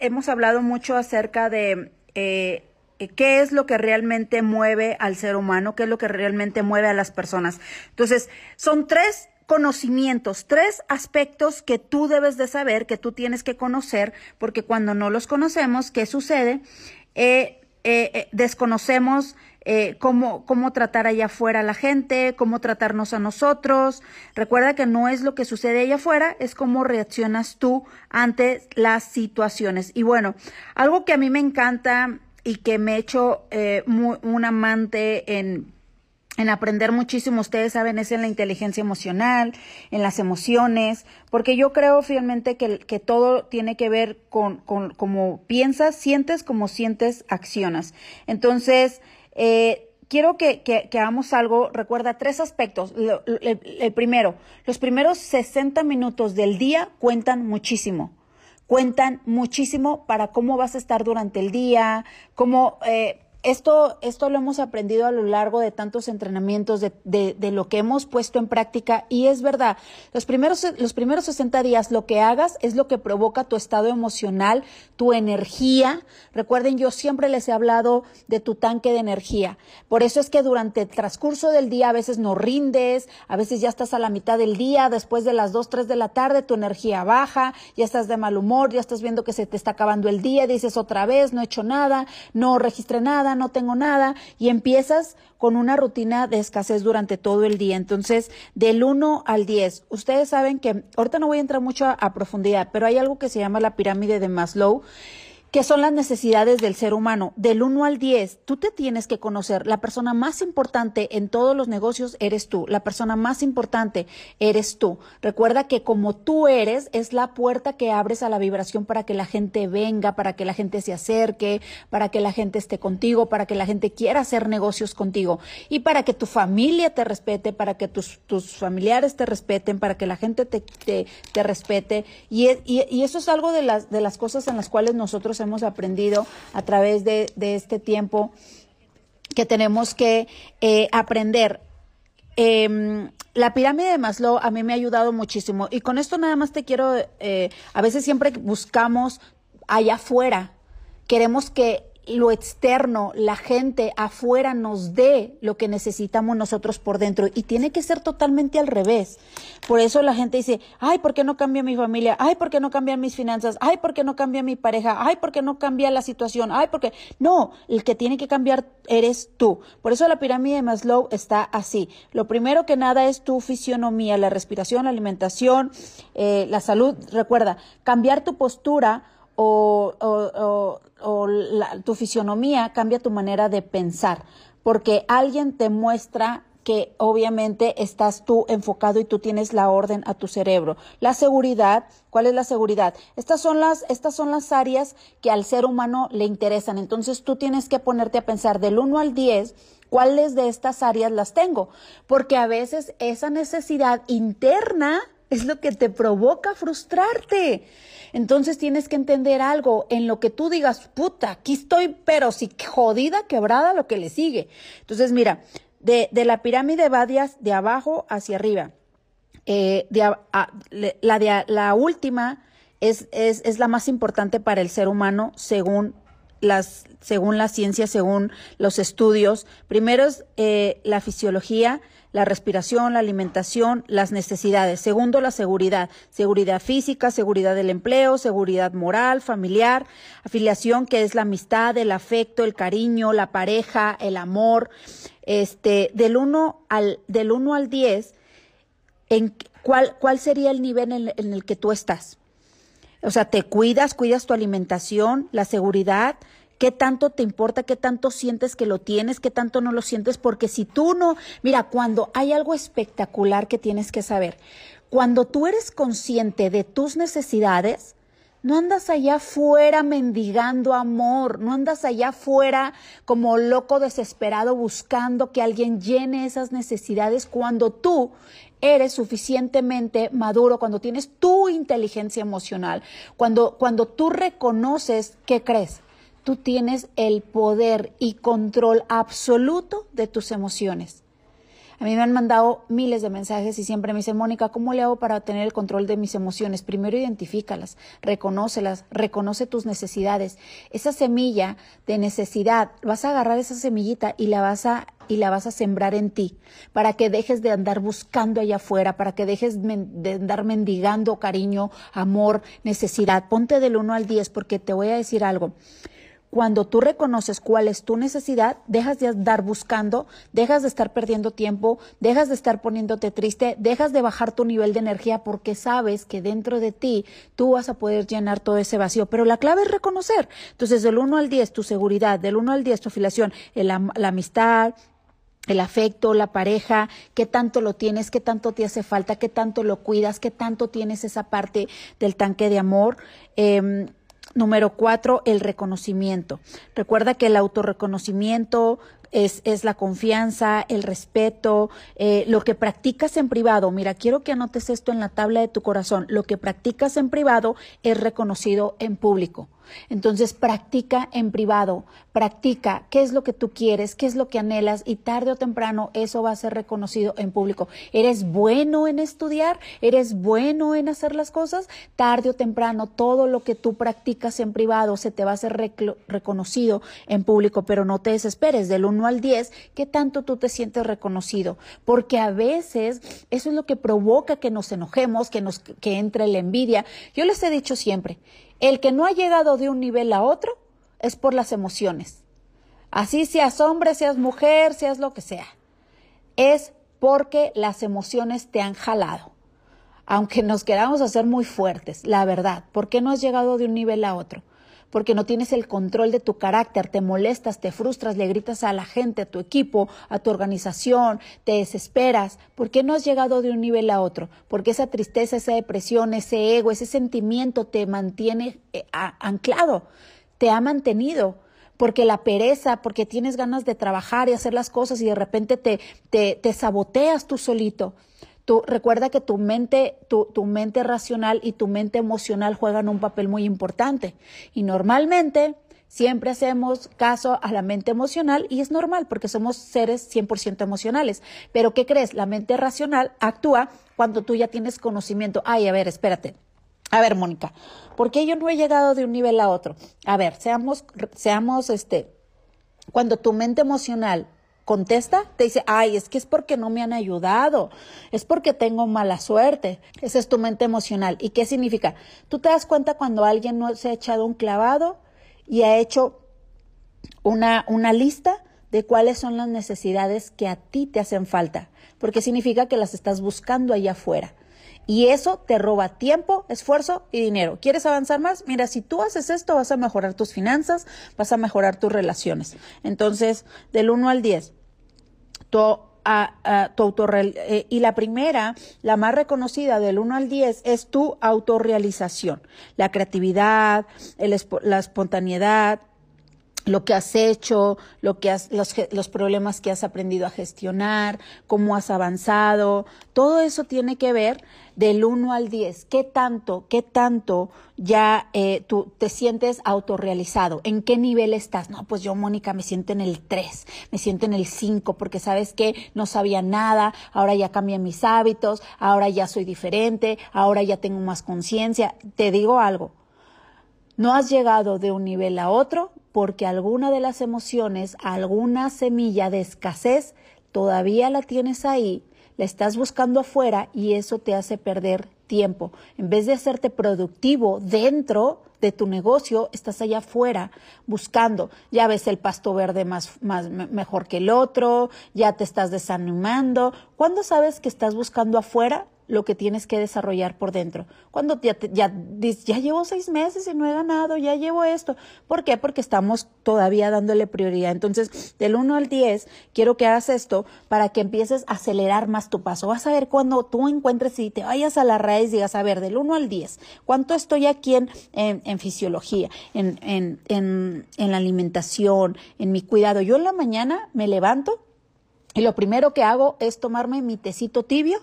hemos hablado mucho acerca de eh, qué es lo que realmente mueve al ser humano, qué es lo que realmente mueve a las personas. Entonces, son tres conocimientos, tres aspectos que tú debes de saber, que tú tienes que conocer, porque cuando no los conocemos, ¿qué sucede? Eh, eh, eh, cómo, cómo tratar allá afuera a la gente, cómo tratarnos a nosotros. Recuerda que no es lo que sucede allá afuera, es cómo reaccionas tú ante las situaciones. Y bueno, algo que a mí me encanta y que me he hecho un amante en en aprender muchísimo, ustedes saben, es en la inteligencia emocional, en las emociones, porque yo creo fielmente que, que todo tiene que ver con, con cómo piensas, sientes, como sientes, accionas. Entonces, eh, quiero que, que, hagamos algo, recuerda tres aspectos. el, primero, los primeros 60 minutos del día cuentan muchísimo cuentan muchísimo para cómo vas a estar durante el día, cómo eh, esto, esto lo hemos aprendido a lo largo de tantos entrenamientos, de, de, de, lo que hemos puesto en práctica y es verdad, los primeros, los primeros 60 días lo que hagas es lo que provoca tu estado emocional, tu energía. Recuerden, yo siempre les he hablado de tu tanque de energía. Por eso es que durante el transcurso del día a veces no rindes, a veces ya estás a la mitad del día, después de las 2, 3 de la tarde tu energía baja, ya estás de mal humor, ya estás viendo que se te está acabando el día, dices otra vez, no he hecho nada, no registré nada no tengo nada, y empiezas con una rutina de escasez durante todo el día. Entonces, del 1 al 10, ustedes saben que, ahorita no voy a entrar mucho a profundidad, pero hay algo que se llama la pirámide de Maslow, ¿Qué son las necesidades del ser humano? Del 1 al 10, tú te tienes que conocer. La persona más importante en todos los negocios eres tú. La persona más importante eres tú. Recuerda que como tú eres, es la puerta que abres a la vibración para que la gente venga, para que la gente se acerque, para que la gente esté contigo, para que la gente quiera hacer negocios contigo y para que tu familia te respete, para que tus, tus familiares te respeten, para que la gente te, te, respete. Y, y, y, eso es algo de las, de las cosas en las cuales nosotros hemos aprendido a través de, este tiempo que tenemos que eh, aprender. Em, la pirámide de Maslow a mí me ha ayudado muchísimo y con esto nada más te quiero, eh, a veces siempre buscamos allá afuera, queremos que lo externo, la gente afuera nos dé lo que necesitamos nosotros por dentro y tiene que ser totalmente al revés. Por eso la gente dice, ay, ¿por qué no cambia mi familia? Ay, ¿por qué no cambian mis finanzas? Ay, ¿por qué no cambia mi pareja? Ay, ¿por qué no cambia la situación? Ay, ¿por qué? No, el que tiene que cambiar eres tú. Por eso la pirámide de Maslow está así. Lo primero que nada es tu fisionomía, la respiración, la alimentación, eh, la salud. Recuerda, cambiar tu postura o, tu fisionomía cambia tu manera de pensar, porque alguien te muestra que obviamente estás tú enfocado y tú tienes la orden a tu cerebro. La seguridad, ¿cuál es la seguridad? Estas son las, estas son las áreas que al ser humano le interesan. Entonces tú tienes que ponerte a pensar del 1 al 10, ¿cuáles de estas áreas las tengo? Porque a veces esa necesidad interna es lo que te provoca frustrarte. Entonces tienes que entender algo en lo que tú digas, puta, aquí estoy, pero si jodida, quebrada, lo que le sigue. Entonces, mira, de, de la pirámide va de, abajo hacia arriba. Eh, la, de, la última es, es, es la más importante para el ser humano según las, según la ciencia, según los estudios. Primero es eh, la fisiología, la respiración, la alimentación, las necesidades. Segundo, la seguridad. Seguridad física, seguridad del empleo, seguridad moral, familiar, afiliación, que es la amistad, el afecto, el cariño, la pareja, el amor. Este, del 1 al, del uno al 10, en cuál, cuál sería el nivel en, en el que tú estás. O sea, te cuidas, cuidas tu alimentación, la seguridad, qué tanto te importa, qué tanto sientes que lo tienes, qué tanto no lo sientes, porque si tú no, mira, cuando hay algo espectacular que tienes que saber, cuando tú eres consciente de tus necesidades, no andas allá afuera mendigando amor, no andas allá afuera como loco desesperado buscando que alguien llene esas necesidades cuando tú eres suficientemente maduro, cuando tienes tu inteligencia emocional, cuando, cuando tú reconoces qué crees, tú tienes el poder y control absoluto de tus emociones. A mí me han mandado miles de mensajes y siempre me dicen, Mónica, ¿cómo le hago para tener el control de mis emociones? Primero identifícalas, reconócelas, reconoce tus necesidades. Esa semilla de necesidad, vas a agarrar esa semillita y la vas a y la vas a sembrar en ti, para que dejes de andar buscando allá afuera, para que dejes de andar mendigando cariño, amor, necesidad. Ponte del 1 al 10 porque te voy a decir algo. Cuando tú reconoces cuál es tu necesidad, dejas de andar buscando, dejas de estar perdiendo tiempo, dejas de estar poniéndote triste, dejas de bajar tu nivel de energía porque sabes que dentro de ti tú vas a poder llenar todo ese vacío. Pero la clave es reconocer. Entonces, del 1 al 10, tu seguridad, del 1 al 10, tu afiliación, la amistad, el afecto, la pareja, qué tanto lo tienes, qué tanto te hace falta, qué tanto lo cuidas, qué tanto tienes esa parte del tanque de amor. Em, número cuatro, el reconocimiento. Recuerda que el autorreconocimiento es, es la confianza, el respeto, eh, lo que practicas en privado. Mira, quiero que anotes esto en la tabla de tu corazón. Lo que practicas en privado es reconocido en público. Entonces practica en privado, practica qué es lo que tú quieres, qué es lo que anhelas y tarde o temprano eso va a ser reconocido en público. ¿Eres bueno en estudiar? ¿Eres bueno en hacer las cosas? Tarde o temprano todo lo que tú practicas en privado se te va a ser reconocido en público, pero no te desesperes del 1 al 10, ¿qué tanto tú te sientes reconocido? Porque a veces eso es lo que provoca que nos enojemos, que nos que entre la envidia. Yo les he dicho siempre, el que no ha llegado de un nivel a otro es por las emociones. Así seas hombre, seas mujer, seas lo que sea. Es porque las emociones te han jalado. Aunque nos queramos hacer muy fuertes, la verdad, ¿por qué no has llegado de un nivel a otro? Porque no tienes el control de tu carácter, te molestas, te frustras, le gritas a la gente, a tu equipo, a tu organización, te desesperas. ¿Por qué no has llegado de un nivel a otro? Porque esa tristeza, esa depresión, ese ego, ese sentimiento te mantiene eh, anclado, te ha mantenido porque la pereza, porque tienes ganas de trabajar y hacer las cosas y de repente te, te, te saboteas tú solito recuerda que tu mente, tu, tu mente racional y tu mente emocional juegan un papel muy importante. Y normalmente siempre hacemos caso a la mente emocional y es normal porque somos seres 100% emocionales. Pero ¿qué crees? La mente racional actúa cuando tú ya tienes conocimiento. Ay, a ver, espérate. A ver, Mónica, ¿por qué yo no he llegado de un nivel a otro? A ver, seamos, seamos, este, cuando tu mente emocional contesta, te dice, ay, es que es porque no me han ayudado, es porque tengo mala suerte. Esa es tu mente emocional. ¿Y qué significa? Tú te das cuenta cuando alguien no se ha echado un clavado y ha hecho una, una lista de cuáles son las necesidades que a ti te hacen falta, porque significa que las estás buscando allá afuera. Y eso te roba tiempo, esfuerzo y dinero. ¿Quieres avanzar más? Mira, si tú haces esto, vas a mejorar tus finanzas, vas a mejorar tus relaciones. Entonces, del 1 al 10, tu, a, tu eh, y la primera, la más reconocida del 1 al 10, es tu autorrealización. La creatividad, la espontaneidad, lo que has hecho, lo que has, los, los, problemas que has aprendido a gestionar, cómo has avanzado, todo eso tiene que ver del 1 al 10. ¿Qué tanto, qué tanto ya eh, tú te sientes autorrealizado? ¿En qué nivel estás? No, pues yo, Mónica, me siento en el 3, me siento en el 5, porque sabes que no sabía nada, ahora ya cambié mis hábitos, ahora ya soy diferente, ahora ya tengo más conciencia. Te digo algo, no has llegado de un nivel a otro porque alguna de las emociones, alguna semilla de escasez, todavía la tienes ahí, la estás buscando afuera y eso te hace perder tiempo. En vez de hacerte productivo dentro de tu negocio, estás allá afuera buscando. Ya ves el pasto verde más, más mejor que el otro, ya te estás desanimando. ¿Cuándo sabes que estás buscando afuera? Lo que tienes que desarrollar por dentro. Cuando ya, ya, ya llevo seis meses y no he ganado, ya llevo esto. ¿Por qué? Porque estamos todavía dándole prioridad. Entonces, del 1 al 10, quiero que hagas esto para que empieces a acelerar más tu paso. Vas a ver cuando tú encuentres y te vayas a la raíz, digas, a ver, del 1 al 10, ¿cuánto estoy aquí en, en, fisiología, en, en, en, en la alimentación, en mi cuidado? Yo en la mañana me levanto y lo primero que hago es tomarme mi tecito tibio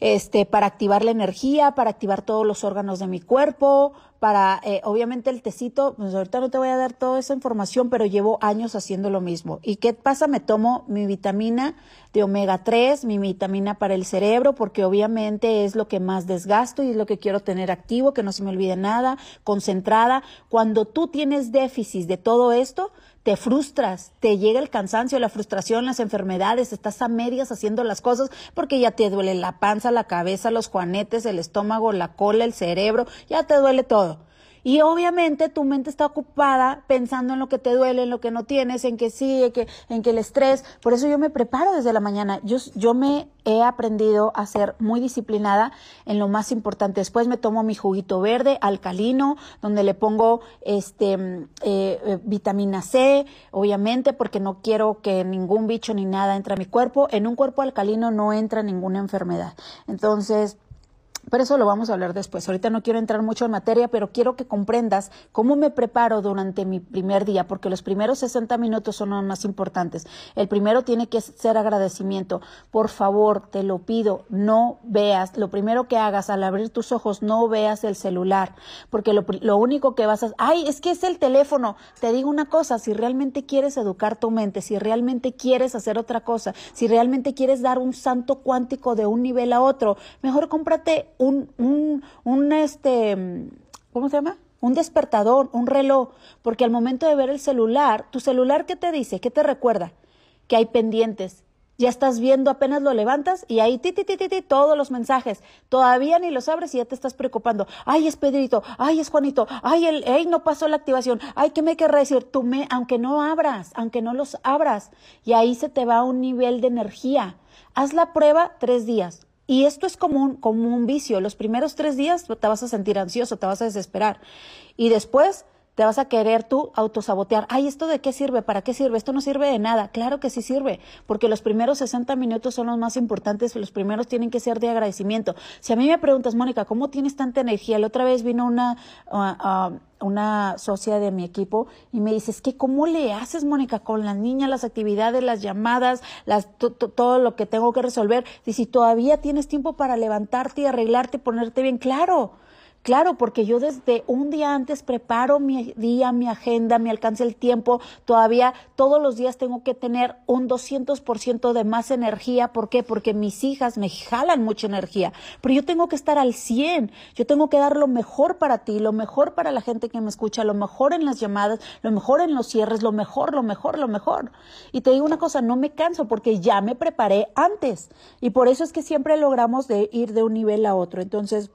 este, para activar la energía, para activar todos los órganos de mi cuerpo, para, eh, obviamente el tecito, pues ahorita no te voy a dar toda esa información, pero llevo años haciendo lo mismo. ¿Y qué pasa? Me tomo mi vitamina de omega 3, mi vitamina para el cerebro, porque obviamente es lo que más desgasto y es lo que quiero tener activo, que no se me olvide nada, concentrada. Cuando tú tienes déficit de todo esto, te frustras, te llega el cansancio, la frustración, las enfermedades, estás a medias haciendo las cosas porque ya te duele la panza, la cabeza, los juanetes, el estómago, la cola, el cerebro, ya te duele todo. Y obviamente tu mente está ocupada pensando en lo que te duele, en lo que no tienes, en que sí, en que, en que el estrés. Por eso yo me preparo desde la mañana. Yo, yo me he aprendido a ser muy disciplinada en lo más importante. Después me tomo mi juguito verde, alcalino, donde le pongo este eh, eh, vitamina C, obviamente, porque no quiero que ningún bicho ni nada entre a mi cuerpo. En un cuerpo alcalino no entra ninguna enfermedad. Entonces, pero eso lo vamos a hablar después. Ahorita no quiero entrar mucho en materia, pero quiero que comprendas cómo me preparo durante mi primer día, porque los primeros 60 minutos son los más importantes. El primero tiene que ser agradecimiento. Por favor, te lo pido, no veas, lo primero que hagas al abrir tus ojos, no veas el celular, porque lo, lo único que vas a... Ay, es que es el teléfono. Te digo una cosa, si realmente quieres educar tu mente, si realmente quieres hacer otra cosa, si realmente quieres dar un santo cuántico de un nivel a otro, mejor cómprate un, un, un este, ¿cómo se llama? Un despertador, un reloj, porque al momento de ver el celular, tu celular, ¿qué te dice? ¿Qué te recuerda? Que hay pendientes. Ya estás viendo, apenas lo levantas y ahí ti, ti, ti, ti, todos los mensajes. Todavía ni los abres y ya te estás preocupando. Ay, es Pedrito. Ay, es Juanito. Ay, el, ay, no pasó la activación. Ay, ¿qué me querrá decir? Tú me, aunque no abras, aunque no los abras. Y ahí se te va un nivel de energía. Haz la prueba tres días. Y esto es como un, como un vicio. Los primeros tres días te vas a sentir ansioso, te vas a desesperar. Y después te vas a querer tú autosabotear. Ay, ¿esto de qué sirve? ¿Para qué sirve? Esto no sirve de nada. Claro que sí sirve, porque los primeros 60 minutos son los más importantes, los primeros tienen que ser de agradecimiento. Si a mí me preguntas, Mónica, ¿cómo tienes tanta energía? La otra vez vino una, uh, una socia de mi equipo y me dice, es que ¿cómo le haces, Mónica, con las niñas, las actividades, las llamadas, las, todo lo que tengo que resolver? Dice, si todavía tienes tiempo para levantarte y arreglarte y ponerte bien, claro. Claro, porque yo desde un día antes preparo mi día, mi agenda, me alcance el tiempo. Todavía todos los días tengo que tener un 200% de más energía. ¿Por qué? Porque mis hijas me jalan mucha energía. Pero yo tengo que estar al 100. Yo tengo que dar lo mejor para ti, lo mejor para la gente que me escucha, lo mejor en las llamadas, lo mejor en los cierres, lo mejor, lo mejor, lo mejor. Y te digo una cosa, no me canso porque ya me preparé antes. Y por eso es que siempre logramos ir de un nivel a otro. Entonces,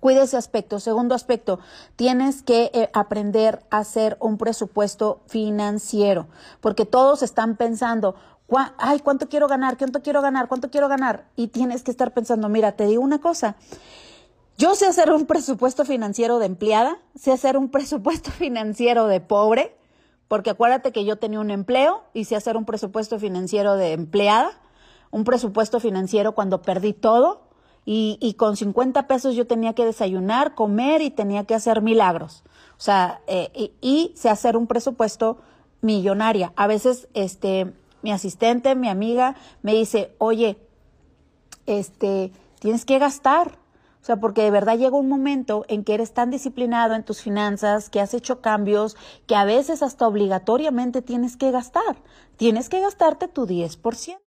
Cuide ese aspecto. Segundo aspecto, tienes que eh, aprender a hacer un presupuesto financiero, porque todos están pensando, ay, ¿cuánto quiero ganar? ¿Cuánto quiero ganar? ¿Cuánto quiero ganar? Y tienes que estar pensando, mira, te digo una cosa. Yo sé hacer un presupuesto financiero de empleada, sé hacer un presupuesto financiero de pobre, porque acuérdate que yo tenía un empleo y sé hacer un presupuesto financiero de empleada, un presupuesto financiero cuando perdí todo, y, y, con 50 pesos yo tenía que desayunar, comer y tenía que hacer milagros. O sea, eh, y, y sé hacer un presupuesto millonaria. A veces, este, mi asistente, mi amiga, me dice, oye, este, tienes que gastar. O sea, porque de verdad llega un momento en que eres tan disciplinado en tus finanzas, que has hecho cambios, que a veces hasta obligatoriamente tienes que gastar. Tienes que gastarte tu 10%.